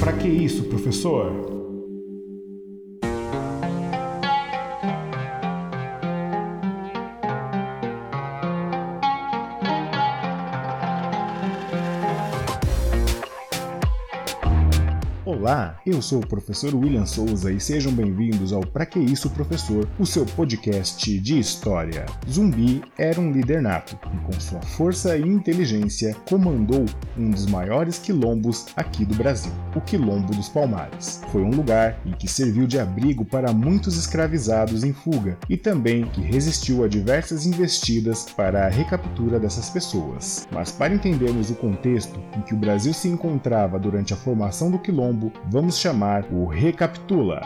Para que isso, professor? Eu sou o professor William Souza e sejam bem-vindos ao Pra Que Isso Professor, o seu podcast de história. Zumbi era um líder nato e, com sua força e inteligência, comandou um dos maiores quilombos aqui do Brasil, o Quilombo dos Palmares. Foi um lugar em que serviu de abrigo para muitos escravizados em fuga e também que resistiu a diversas investidas para a recaptura dessas pessoas. Mas para entendermos o contexto em que o Brasil se encontrava durante a formação do Quilombo, vamos chamar o Recapitula.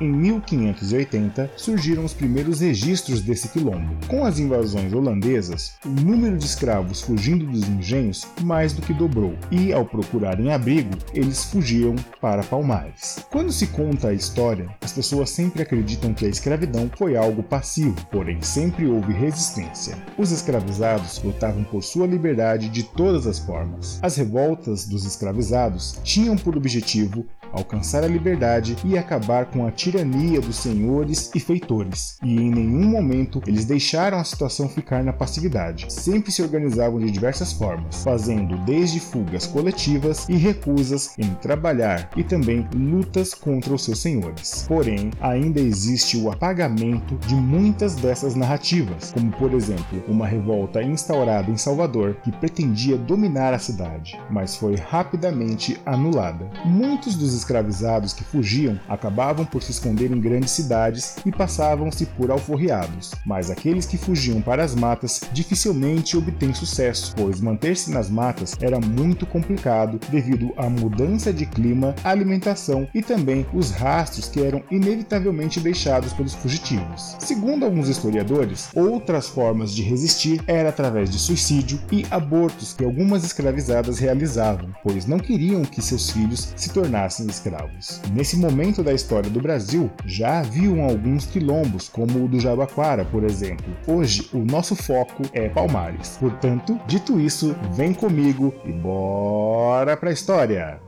Em 1580 surgiram os primeiros registros desse quilombo. Com as invasões holandesas, o número de escravos fugindo dos engenhos mais do que dobrou, e ao procurarem abrigo, eles fugiam para Palmares. Quando se conta a história, as pessoas sempre acreditam que a escravidão foi algo passivo, porém sempre houve resistência. Os escravizados lutavam por sua liberdade de todas as formas. As revoltas dos escravizados tinham por objetivo alcançar a liberdade e acabar com a tirania dos senhores e feitores. E em nenhum momento eles deixaram a situação ficar na passividade. Sempre se organizavam de diversas formas, fazendo desde fugas coletivas e recusas em trabalhar e também lutas contra os seus senhores. Porém, ainda existe o apagamento de muitas dessas narrativas, como por exemplo, uma revolta instaurada em Salvador que pretendia dominar a cidade, mas foi rapidamente anulada. Muitos dos escravizados que fugiam acabavam por se esconder em grandes cidades e passavam-se por alforriados, mas aqueles que fugiam para as matas dificilmente obtêm sucesso, pois manter-se nas matas era muito complicado devido à mudança de clima, alimentação e também os rastros que eram inevitavelmente deixados pelos fugitivos. Segundo alguns historiadores, outras formas de resistir era através de suicídio e abortos que algumas escravizadas realizavam, pois não queriam que seus filhos se tornassem escravos. Nesse momento da história do Brasil, já haviam alguns quilombos, como o do Jabaquara, por exemplo. Hoje, o nosso foco é Palmares. Portanto, dito isso, vem comigo e bora pra história!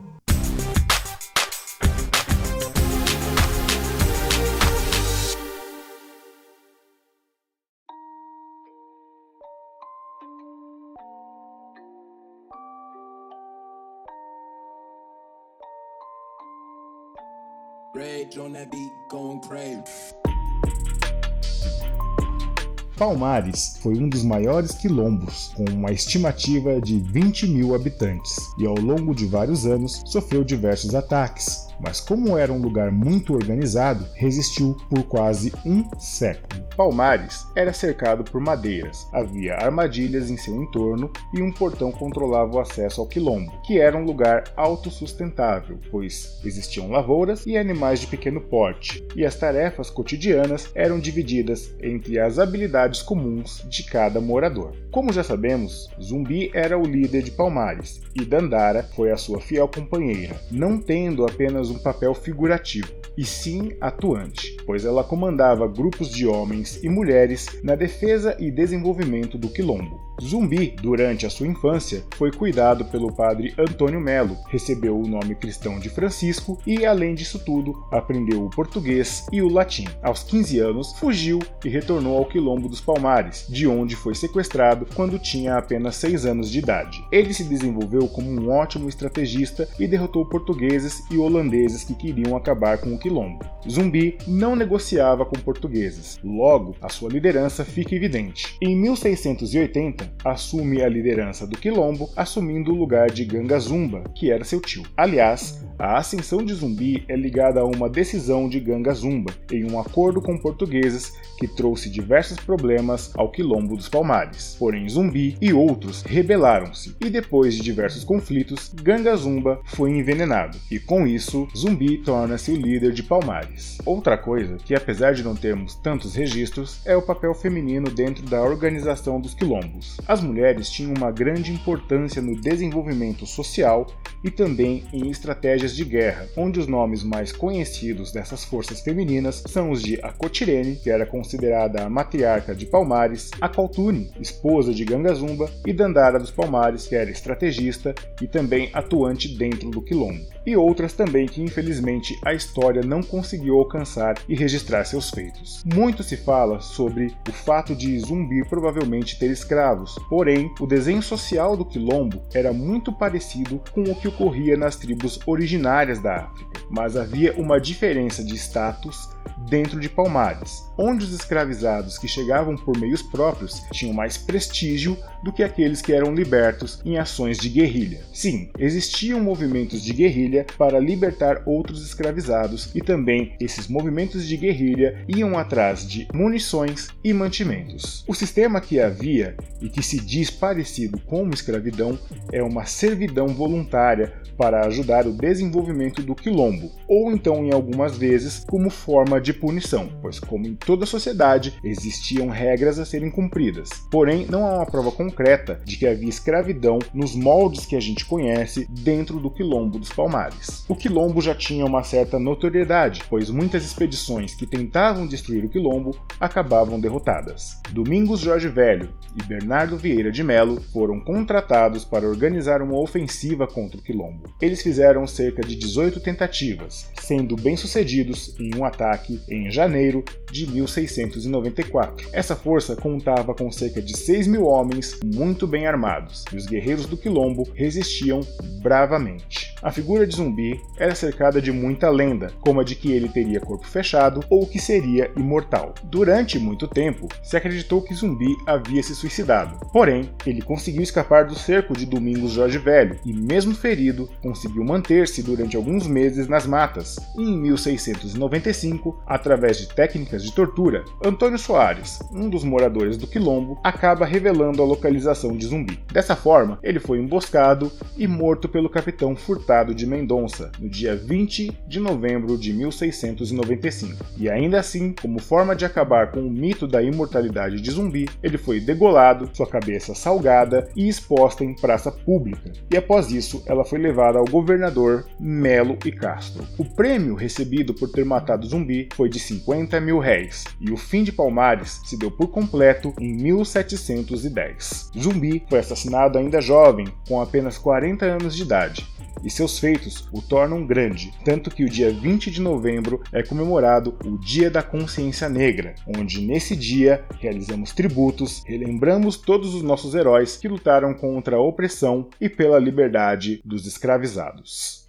Palmares foi um dos maiores quilombos, com uma estimativa de 20 mil habitantes, e ao longo de vários anos sofreu diversos ataques, mas como era um lugar muito organizado, resistiu por quase um século. Palmares era cercado por madeiras, havia armadilhas em seu entorno e um portão controlava o acesso ao quilombo, que era um lugar autossustentável, pois existiam lavouras e animais de pequeno porte, e as tarefas cotidianas eram divididas entre as habilidades comuns de cada morador. Como já sabemos, Zumbi era o líder de Palmares e Dandara foi a sua fiel companheira, não tendo apenas um papel figurativo, e sim atuante, pois ela comandava grupos de homens e mulheres na defesa e desenvolvimento do quilombo. Zumbi, durante a sua infância, foi cuidado pelo padre Antônio Melo, recebeu o nome cristão de Francisco e, além disso tudo, aprendeu o português e o latim. Aos 15 anos, fugiu e retornou ao Quilombo dos Palmares, de onde foi sequestrado quando tinha apenas 6 anos de idade. Ele se desenvolveu como um ótimo estrategista e derrotou portugueses e holandeses que queriam acabar com o Quilombo. Zumbi não negociava com portugueses, logo a sua liderança fica evidente. Em 1680, assume a liderança do Quilombo, assumindo o lugar de Gangazumba, que era seu tio. Aliás, a ascensão de Zumbi é ligada a uma decisão de Gangazumba, em um acordo com portugueses que trouxe diversos problemas ao Quilombo dos Palmares. Porém, Zumbi e outros rebelaram-se, e depois de diversos conflitos, Gangazumba foi envenenado, e com isso, Zumbi torna-se o líder de Palmares. Outra coisa, que apesar de não termos tantos registros, é o papel feminino dentro da organização dos quilombos. As mulheres tinham uma grande importância no desenvolvimento social e também em estratégias de guerra, onde os nomes mais conhecidos dessas forças femininas são os de Acotirene, que era considerada a matriarca de Palmares, a Kaltune, esposa de Gangazumba, e Dandara dos Palmares, que era estrategista e também atuante dentro do quilombo, e outras também que infelizmente a história não conseguiu alcançar e registrar seus feitos. Muito se fala sobre o fato de Zumbi provavelmente ter escravos, porém o desenho social do quilombo era muito parecido com o que ocorria nas tribos originárias da África, mas havia uma diferença de status dentro de Palmares, onde os escravizados que chegavam por meios próprios tinham mais prestígio do que aqueles que eram libertos em ações de guerrilha. Sim, existiam movimentos de guerrilha para libertar outros escravizados e também esses movimentos de guerrilha iam atrás de munições e mantimentos. O sistema que havia e que se diz parecido com uma escravidão é uma servidão voluntária para ajudar o desenvolvimento do quilombo, ou então em algumas vezes como forma de punição, pois como em toda sociedade existiam regras a serem cumpridas. Porém, não há uma prova concreta de que havia escravidão nos moldes que a gente conhece dentro do quilombo dos Palmares. O quilombo já tinha uma certa notoriedade, pois muitas expedições que tentavam destruir o quilombo acabavam derrotadas. Domingos Jorge Velho e Bernardo Vieira de Melo foram contratados para organizar uma ofensiva contra o quilombo. Eles fizeram cerca de 18 tentativas, sendo bem-sucedidos em um ataque em janeiro de 1694. Essa força contava com cerca de 6 mil homens muito bem armados, e os guerreiros do Quilombo resistiam bravamente. A figura de Zumbi era cercada de muita lenda, como a de que ele teria corpo fechado ou que seria imortal. Durante muito tempo, se acreditou que Zumbi havia se suicidado. Porém, ele conseguiu escapar do cerco de Domingos Jorge Velho e, mesmo ferido, conseguiu manter-se durante alguns meses nas matas. E em 1695, através de técnicas de tortura, Antônio Soares, um dos moradores do Quilombo, acaba revelando a localização de Zumbi. Dessa forma, ele foi emboscado e morto pelo capitão Furtado de Mendonça no dia 20 de novembro de 1695. E ainda assim, como forma de acabar com o mito da imortalidade de Zumbi, ele foi degolado, sua cabeça salgada e exposta em praça pública. E após isso, ela foi levada ao governador Melo e Castro. O prêmio recebido por ter matado Zumbi foi de 50 mil réis, e o fim de Palmares se deu por completo em 1710. Zumbi foi assassinado ainda jovem, com apenas 40 anos de idade, e seus feitos o tornam grande, tanto que o dia 20 de novembro é comemorado o Dia da Consciência Negra, onde nesse dia realizamos tributos, relembramos todos os nossos heróis que lutaram contra a opressão e pela liberdade dos escravizados.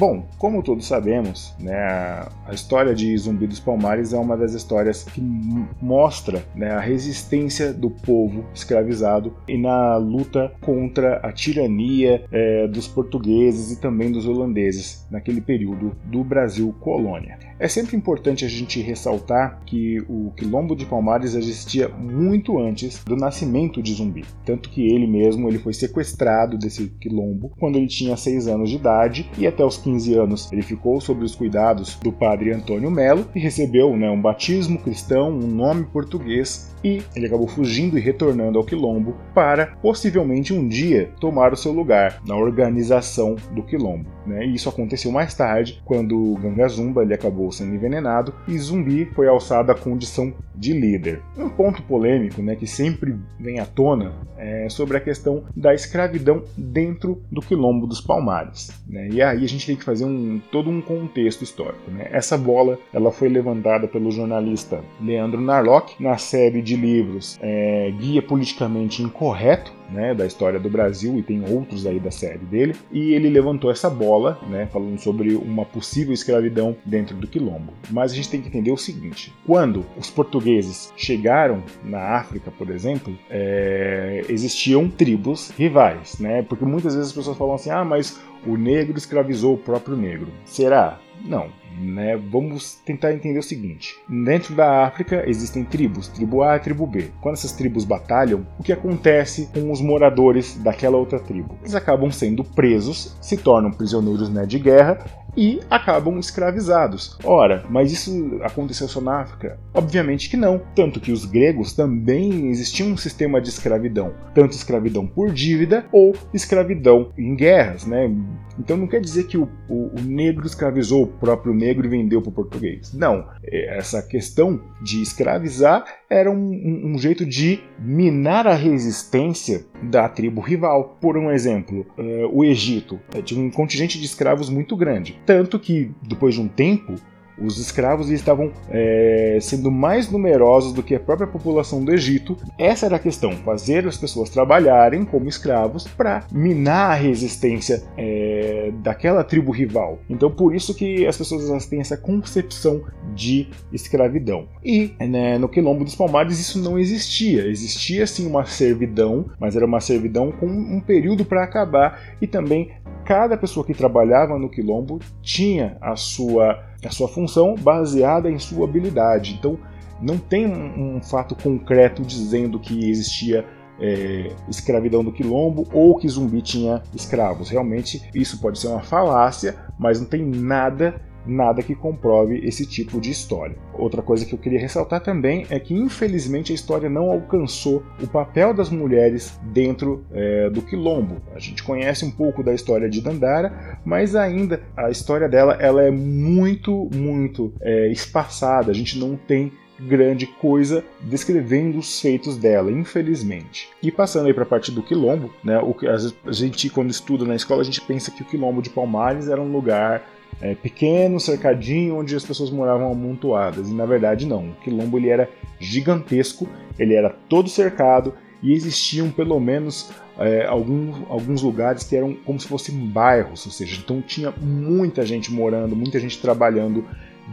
Bom, como todos sabemos, né, a história de Zumbi dos Palmares é uma das histórias que mostra né, a resistência do povo escravizado e na luta contra a tirania é, dos portugueses e também dos holandeses naquele período do Brasil colônia. É sempre importante a gente ressaltar que o Quilombo de Palmares existia muito antes do nascimento de Zumbi, tanto que ele mesmo ele foi sequestrado desse quilombo quando ele tinha 6 anos de idade e até os 15 anos ele ficou sob os cuidados do padre Antônio Melo e recebeu né, um batismo cristão, um nome português e ele acabou fugindo e retornando ao Quilombo para possivelmente um dia tomar o seu lugar na organização do Quilombo. Né? E isso aconteceu mais tarde, quando Gangazumba ele acabou sendo envenenado e Zumbi foi alçado à condição de líder. Um ponto polêmico né, que sempre vem à tona é sobre a questão da escravidão dentro do Quilombo dos Palmares. Né? E aí a gente tem que fazer um, todo um contexto histórico. Né? Essa bola ela foi levantada pelo jornalista Leandro Narlock na série de livros é, Guia Politicamente Incorreto, né, da história do Brasil e tem outros aí da série dele. E ele levantou essa bola, né, falando sobre uma possível escravidão dentro do quilombo. Mas a gente tem que entender o seguinte: quando os portugueses chegaram na África, por exemplo, é, existiam tribos rivais, né? Porque muitas vezes as pessoas falam assim: ah, mas o negro escravizou o próprio negro. Será? Não, né, vamos tentar entender o seguinte: dentro da África existem tribos, tribo A e tribo B. Quando essas tribos batalham, o que acontece com os moradores daquela outra tribo? Eles acabam sendo presos, se tornam prisioneiros né, de guerra e acabam escravizados. Ora, mas isso aconteceu só na África? Obviamente que não. Tanto que os gregos também existia um sistema de escravidão, tanto escravidão por dívida ou escravidão em guerras, né? Então não quer dizer que o, o, o negro escravizou o próprio negro e vendeu para o português. Não. É, essa questão de escravizar era um, um, um jeito de minar a resistência da tribo rival. Por um exemplo, uh, o Egito tinha um contingente de escravos muito grande. Tanto que, depois de um tempo, os escravos estavam é, sendo mais numerosos do que a própria população do Egito. Essa era a questão: fazer as pessoas trabalharem como escravos para minar a resistência é, daquela tribo rival. Então, por isso que as pessoas têm essa concepção de escravidão. E né, no Quilombo dos Palmares isso não existia. Existia sim uma servidão, mas era uma servidão com um período para acabar e também cada pessoa que trabalhava no quilombo tinha a sua, a sua função baseada em sua habilidade. Então, não tem um, um fato concreto dizendo que existia é, escravidão do quilombo ou que zumbi tinha escravos. Realmente, isso pode ser uma falácia, mas não tem nada nada que comprove esse tipo de história. Outra coisa que eu queria ressaltar também é que, infelizmente, a história não alcançou o papel das mulheres dentro é, do quilombo. A gente conhece um pouco da história de Dandara, mas ainda a história dela ela é muito, muito é, espaçada. A gente não tem grande coisa descrevendo os feitos dela, infelizmente. E passando aí para a parte do quilombo, né, o que a gente quando estuda na escola a gente pensa que o quilombo de Palmares era um lugar é, pequeno, cercadinho, onde as pessoas moravam amontoadas. E na verdade não, o quilombo ele era gigantesco, ele era todo cercado e existiam pelo menos é, alguns, alguns lugares que eram como se fossem bairros, ou seja, então tinha muita gente morando, muita gente trabalhando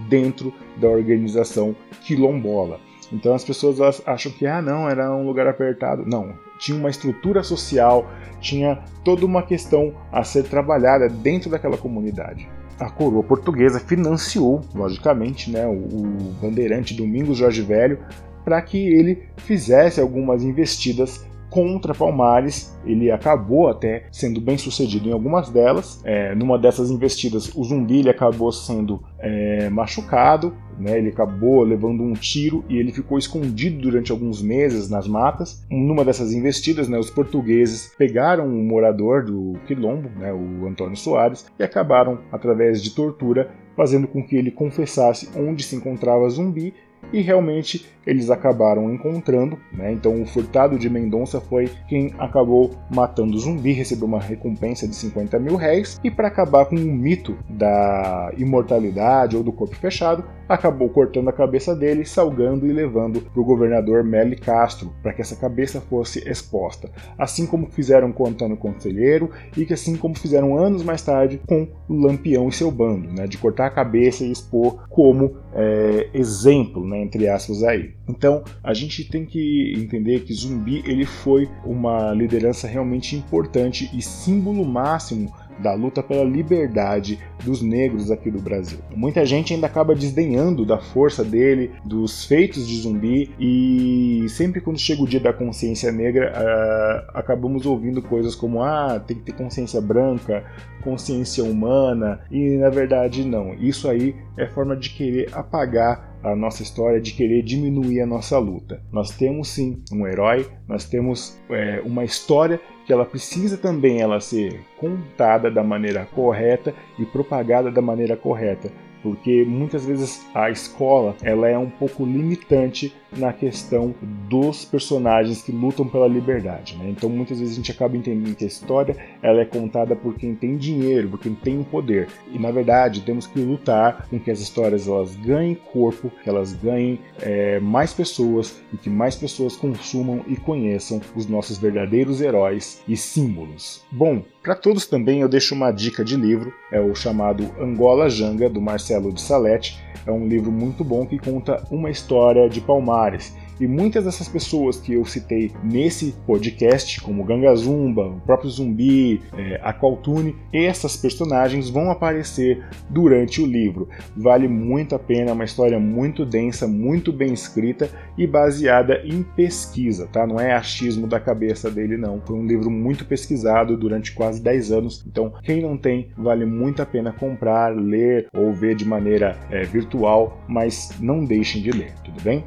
dentro da organização quilombola. Então as pessoas acham que ah não era um lugar apertado, não tinha uma estrutura social, tinha toda uma questão a ser trabalhada dentro daquela comunidade a coroa portuguesa financiou, logicamente, né, o, bandeirante Domingos Jorge Velho para que ele fizesse algumas investidas contra Palmares. Ele acabou até sendo bem sucedido em algumas delas. É, numa dessas investidas, o zumbi acabou sendo é, machucado, né? ele acabou levando um tiro e ele ficou escondido durante alguns meses nas matas. Numa dessas investidas, né, os portugueses pegaram um morador do Quilombo, né, o Antônio Soares, e acabaram, através de tortura, fazendo com que ele confessasse onde se encontrava Zumbi e realmente eles acabaram encontrando. Né? Então o Furtado de Mendonça foi quem acabou matando o zumbi, recebeu uma recompensa de 50 mil réis e para acabar com o mito da imortalidade ou do corpo fechado, acabou cortando a cabeça dele, salgando e levando para o governador Meli Castro para que essa cabeça fosse exposta, assim como fizeram com Antônio Conselheiro e que assim como fizeram anos mais tarde com Lampião e seu bando, né? de cortar a cabeça e expor como é, exemplo, né, entre aspas aí. Então a gente tem que entender que Zumbi ele foi uma liderança realmente importante e símbolo máximo da luta pela liberdade dos negros aqui do Brasil. Muita gente ainda acaba desdenhando da força dele, dos feitos de zumbi, e sempre quando chega o dia da consciência negra, uh, acabamos ouvindo coisas como: ah, tem que ter consciência branca, consciência humana, e na verdade não. Isso aí é forma de querer apagar a nossa história, de querer diminuir a nossa luta. Nós temos sim um herói, nós temos é, uma história que ela precisa também ela ser contada da maneira correta e propagada da maneira correta porque muitas vezes a escola ela é um pouco limitante na questão dos personagens que lutam pela liberdade. Né? Então muitas vezes a gente acaba entendendo que a história ela é contada por quem tem dinheiro, por quem tem poder. E na verdade temos que lutar com que as histórias elas ganhem corpo, que elas ganhem é, mais pessoas e que mais pessoas consumam e conheçam os nossos verdadeiros heróis e símbolos. Bom, para todos também eu deixo uma dica de livro, é o chamado Angola Janga do Marcelo de Salete. É um livro muito bom que conta uma história de Palmares E muitas dessas pessoas que eu citei nesse podcast, como Ganga Zumba, o próprio Zumbi, é, a Qualtune, essas personagens vão aparecer durante o livro. Vale muito a pena, é uma história muito densa, muito bem escrita e baseada em pesquisa, tá? Não é achismo da cabeça dele, não. Foi um livro muito pesquisado durante quase 10 anos, então quem não tem, vale muito a pena comprar, ler ou ver de maneira é, virtual, mas não deixem de ler, tudo bem?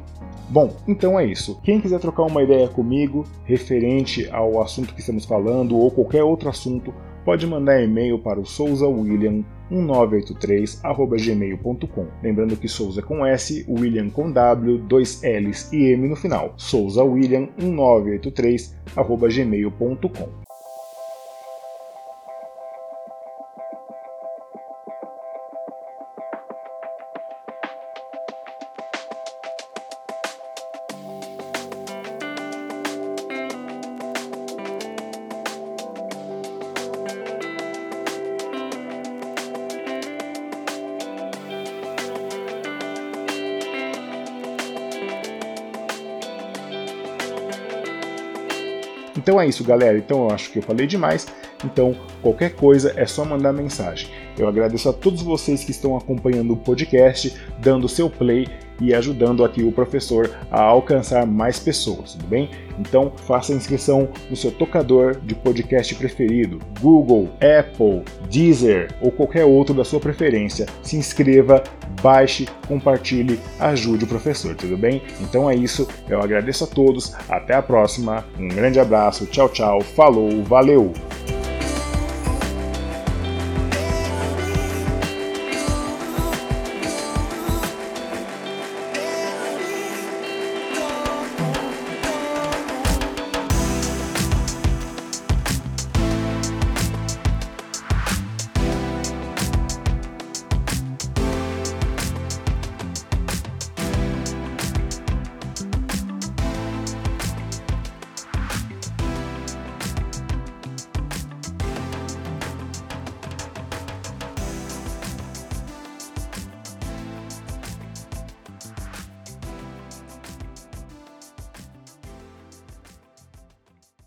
Bom, então é isso. Quem quiser trocar uma ideia comigo referente ao assunto que estamos falando ou qualquer outro assunto, pode mandar e-mail para o souzawilliam1983@gmail.com. Lembrando que Souza com S, William com W, dois L's e M no final. souzawilliam1983@gmail.com. Então é isso, galera. Então eu acho que eu falei demais. Então, qualquer coisa é só mandar mensagem. Eu agradeço a todos vocês que estão acompanhando o podcast, dando seu play e ajudando aqui o professor a alcançar mais pessoas, tudo bem? Então, faça inscrição no seu tocador de podcast preferido, Google, Apple, Deezer ou qualquer outro da sua preferência. Se inscreva, baixe, compartilhe, ajude o professor, tudo bem? Então é isso, eu agradeço a todos, até a próxima, um grande abraço, tchau, tchau, falou, valeu!